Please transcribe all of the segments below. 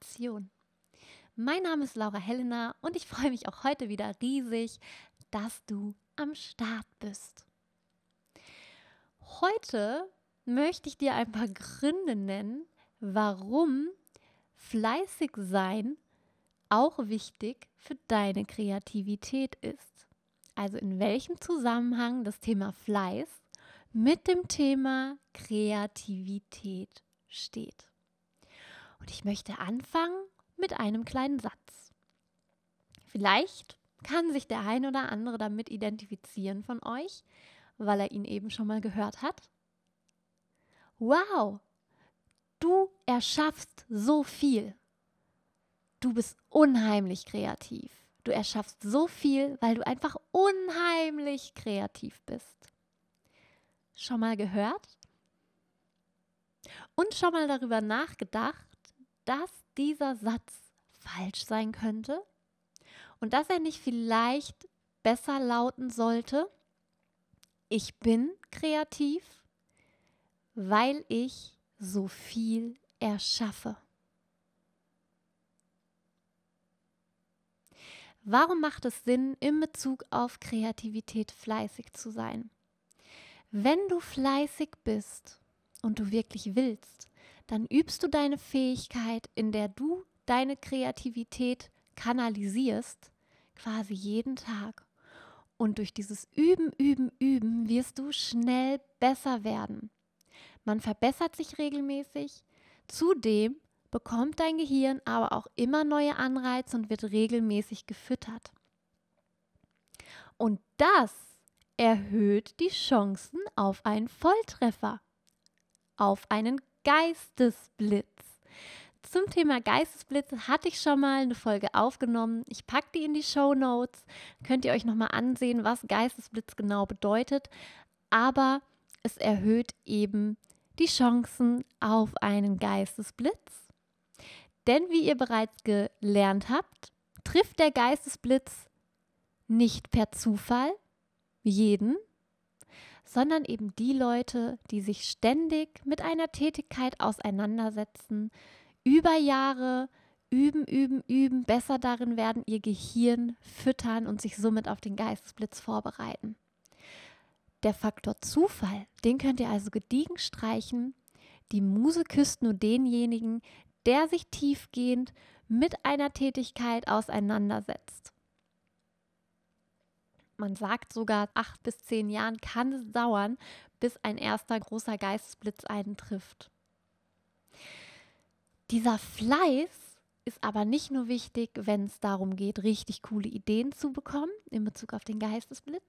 Inspiration. Mein Name ist Laura Helena und ich freue mich auch heute wieder riesig, dass du am Start bist. Heute möchte ich dir ein paar Gründe nennen, warum fleißig sein auch wichtig für deine Kreativität ist. Also in welchem Zusammenhang das Thema Fleiß mit dem Thema Kreativität steht. Und ich möchte anfangen mit einem kleinen Satz. Vielleicht kann sich der ein oder andere damit identifizieren von euch, weil er ihn eben schon mal gehört hat. Wow, du erschaffst so viel. Du bist unheimlich kreativ. Du erschaffst so viel, weil du einfach unheimlich kreativ bist. Schon mal gehört? Und schon mal darüber nachgedacht, dass dieser Satz falsch sein könnte und dass er nicht vielleicht besser lauten sollte, ich bin kreativ, weil ich so viel erschaffe. Warum macht es Sinn, in Bezug auf Kreativität fleißig zu sein? Wenn du fleißig bist und du wirklich willst, dann übst du deine Fähigkeit, in der du deine Kreativität kanalisierst, quasi jeden Tag. Und durch dieses Üben, Üben, Üben wirst du schnell besser werden. Man verbessert sich regelmäßig. Zudem bekommt dein Gehirn aber auch immer neue Anreize und wird regelmäßig gefüttert. Und das erhöht die Chancen auf einen Volltreffer, auf einen Geistesblitz. Zum Thema Geistesblitz hatte ich schon mal eine Folge aufgenommen. Ich packe die in die Show Notes. Könnt ihr euch nochmal ansehen, was Geistesblitz genau bedeutet. Aber es erhöht eben die Chancen auf einen Geistesblitz. Denn wie ihr bereits gelernt habt, trifft der Geistesblitz nicht per Zufall jeden, sondern eben die Leute, die sich ständig mit einer Tätigkeit auseinandersetzen, über Jahre üben, üben, üben, besser darin werden, ihr Gehirn füttern und sich somit auf den Geistesblitz vorbereiten. Der Faktor Zufall, den könnt ihr also gediegen streichen. Die Muse küsst nur denjenigen, der sich tiefgehend mit einer Tätigkeit auseinandersetzt. Man sagt sogar, acht bis zehn Jahren kann es dauern, bis ein erster großer Geistesblitz eintrifft. Dieser Fleiß ist aber nicht nur wichtig, wenn es darum geht, richtig coole Ideen zu bekommen in Bezug auf den Geistesblitz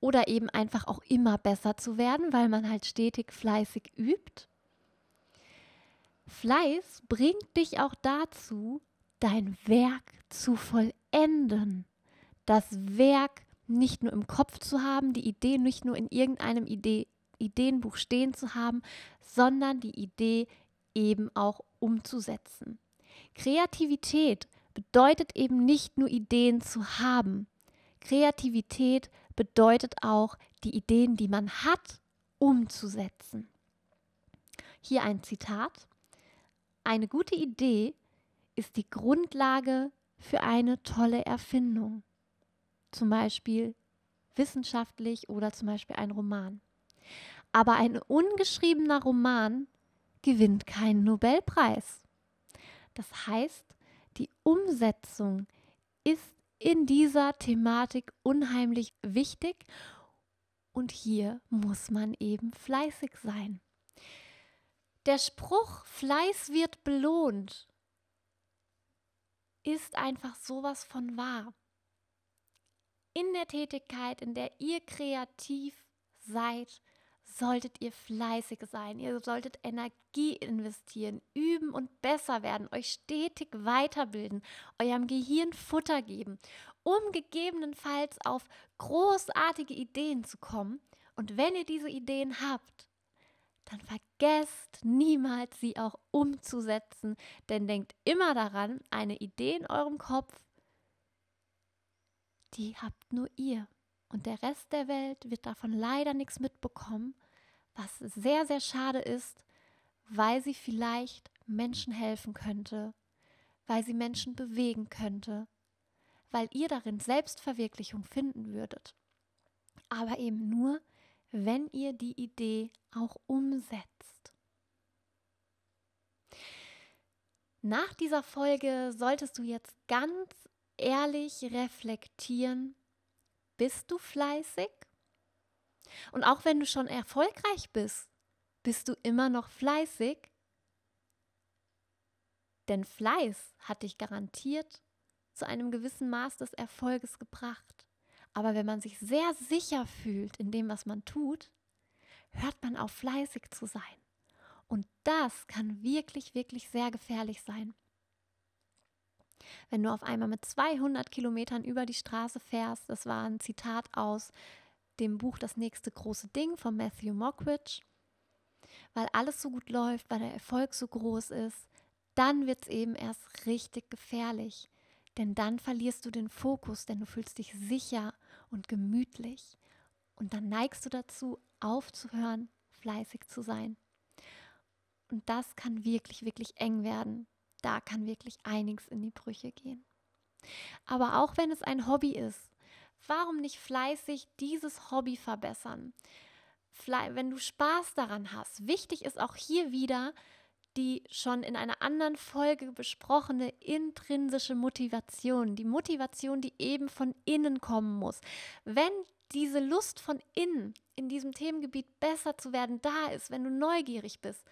oder eben einfach auch immer besser zu werden, weil man halt stetig fleißig übt. Fleiß bringt dich auch dazu, dein Werk zu vollenden. Das Werk nicht nur im Kopf zu haben, die Idee nicht nur in irgendeinem Idee, Ideenbuch stehen zu haben, sondern die Idee eben auch umzusetzen. Kreativität bedeutet eben nicht nur Ideen zu haben. Kreativität bedeutet auch, die Ideen, die man hat, umzusetzen. Hier ein Zitat. Eine gute Idee ist die Grundlage für eine tolle Erfindung zum Beispiel wissenschaftlich oder zum Beispiel ein Roman. Aber ein ungeschriebener Roman gewinnt keinen Nobelpreis. Das heißt, die Umsetzung ist in dieser Thematik unheimlich wichtig und hier muss man eben fleißig sein. Der Spruch Fleiß wird belohnt ist einfach sowas von wahr in der Tätigkeit, in der ihr kreativ seid, solltet ihr fleißig sein. Ihr solltet Energie investieren, üben und besser werden, euch stetig weiterbilden, eurem Gehirn Futter geben, um gegebenenfalls auf großartige Ideen zu kommen. Und wenn ihr diese Ideen habt, dann vergesst niemals, sie auch umzusetzen. Denn denkt immer daran, eine Idee in eurem Kopf die habt nur ihr. Und der Rest der Welt wird davon leider nichts mitbekommen, was sehr, sehr schade ist, weil sie vielleicht Menschen helfen könnte, weil sie Menschen bewegen könnte, weil ihr darin Selbstverwirklichung finden würdet. Aber eben nur, wenn ihr die Idee auch umsetzt. Nach dieser Folge solltest du jetzt ganz ehrlich reflektieren, bist du fleißig? Und auch wenn du schon erfolgreich bist, bist du immer noch fleißig? Denn Fleiß hat dich garantiert zu einem gewissen Maß des Erfolges gebracht. Aber wenn man sich sehr sicher fühlt in dem, was man tut, hört man auf, fleißig zu sein. Und das kann wirklich, wirklich sehr gefährlich sein. Wenn du auf einmal mit 200 Kilometern über die Straße fährst, das war ein Zitat aus dem Buch Das nächste große Ding von Matthew Mockridge, weil alles so gut läuft, weil der Erfolg so groß ist, dann wird es eben erst richtig gefährlich. Denn dann verlierst du den Fokus, denn du fühlst dich sicher und gemütlich. Und dann neigst du dazu, aufzuhören, fleißig zu sein. Und das kann wirklich, wirklich eng werden. Da kann wirklich einiges in die Brüche gehen. Aber auch wenn es ein Hobby ist, warum nicht fleißig dieses Hobby verbessern? Wenn du Spaß daran hast. Wichtig ist auch hier wieder die schon in einer anderen Folge besprochene intrinsische Motivation. Die Motivation, die eben von innen kommen muss. Wenn diese Lust von innen in diesem Themengebiet besser zu werden da ist, wenn du neugierig bist,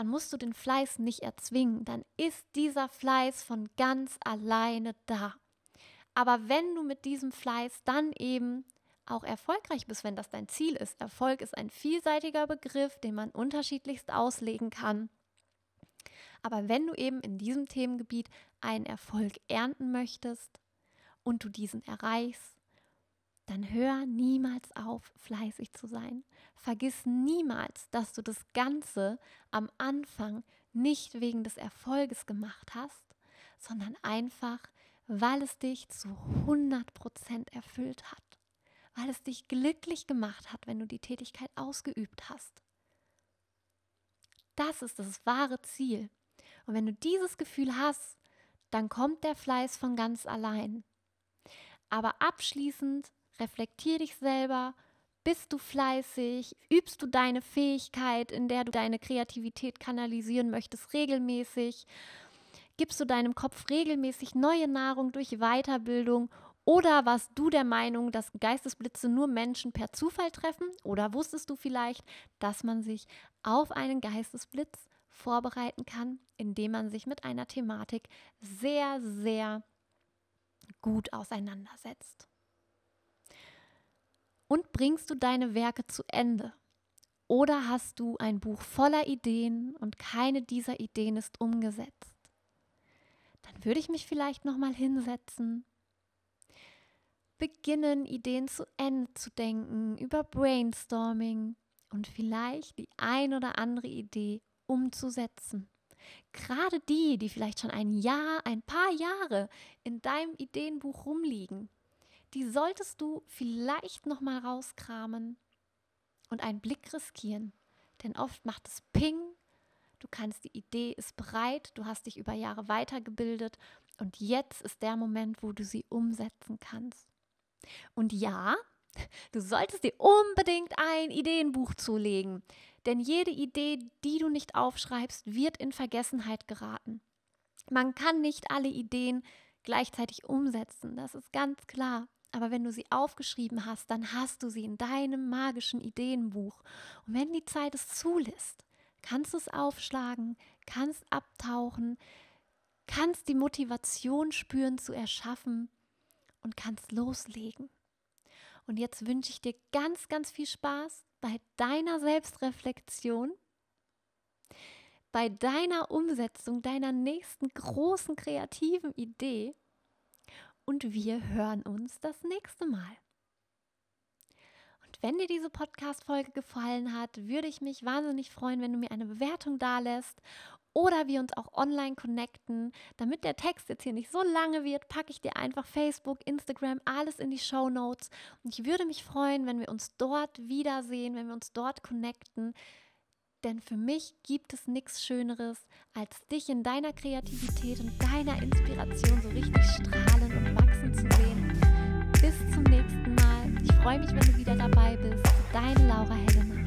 dann musst du den Fleiß nicht erzwingen, dann ist dieser Fleiß von ganz alleine da. Aber wenn du mit diesem Fleiß dann eben auch erfolgreich bist, wenn das dein Ziel ist, Erfolg ist ein vielseitiger Begriff, den man unterschiedlichst auslegen kann. Aber wenn du eben in diesem Themengebiet einen Erfolg ernten möchtest und du diesen erreichst, dann hör niemals auf, fleißig zu sein. Vergiss niemals, dass du das Ganze am Anfang nicht wegen des Erfolges gemacht hast, sondern einfach, weil es dich zu 100% erfüllt hat, weil es dich glücklich gemacht hat, wenn du die Tätigkeit ausgeübt hast. Das ist das wahre Ziel. Und wenn du dieses Gefühl hast, dann kommt der Fleiß von ganz allein. Aber abschließend reflektier dich selber. Bist du fleißig? Übst du deine Fähigkeit, in der du deine Kreativität kanalisieren möchtest, regelmäßig? Gibst du deinem Kopf regelmäßig neue Nahrung durch Weiterbildung? Oder warst du der Meinung, dass Geistesblitze nur Menschen per Zufall treffen? Oder wusstest du vielleicht, dass man sich auf einen Geistesblitz vorbereiten kann, indem man sich mit einer Thematik sehr, sehr gut auseinandersetzt? Und bringst du deine Werke zu Ende? Oder hast du ein Buch voller Ideen und keine dieser Ideen ist umgesetzt? Dann würde ich mich vielleicht noch mal hinsetzen, beginnen Ideen zu Ende zu denken über Brainstorming und vielleicht die ein oder andere Idee umzusetzen. Gerade die, die vielleicht schon ein Jahr, ein paar Jahre in deinem Ideenbuch rumliegen, die solltest du vielleicht noch mal rauskramen und einen Blick riskieren, denn oft macht es Ping. Du kannst, die Idee ist bereit, du hast dich über Jahre weitergebildet und jetzt ist der Moment, wo du sie umsetzen kannst. Und ja, du solltest dir unbedingt ein Ideenbuch zulegen, denn jede Idee, die du nicht aufschreibst, wird in Vergessenheit geraten. Man kann nicht alle Ideen gleichzeitig umsetzen, das ist ganz klar. Aber wenn du sie aufgeschrieben hast, dann hast du sie in deinem magischen Ideenbuch. Und wenn die Zeit es zulässt, kannst du es aufschlagen, kannst abtauchen, kannst die Motivation spüren zu erschaffen und kannst loslegen. Und jetzt wünsche ich dir ganz, ganz viel Spaß bei deiner Selbstreflexion, bei deiner Umsetzung deiner nächsten großen kreativen Idee und wir hören uns das nächste Mal. Und wenn dir diese Podcast-Folge gefallen hat, würde ich mich wahnsinnig freuen, wenn du mir eine Bewertung dalässt oder wir uns auch online connecten. Damit der Text jetzt hier nicht so lange wird, packe ich dir einfach Facebook, Instagram, alles in die Show Notes. Und ich würde mich freuen, wenn wir uns dort wiedersehen, wenn wir uns dort connecten. Denn für mich gibt es nichts Schöneres, als dich in deiner Kreativität und deiner Inspiration so richtig strahlen und wachsen zu sehen. Bis zum nächsten Mal. Ich freue mich, wenn du wieder dabei bist. Deine Laura Helen.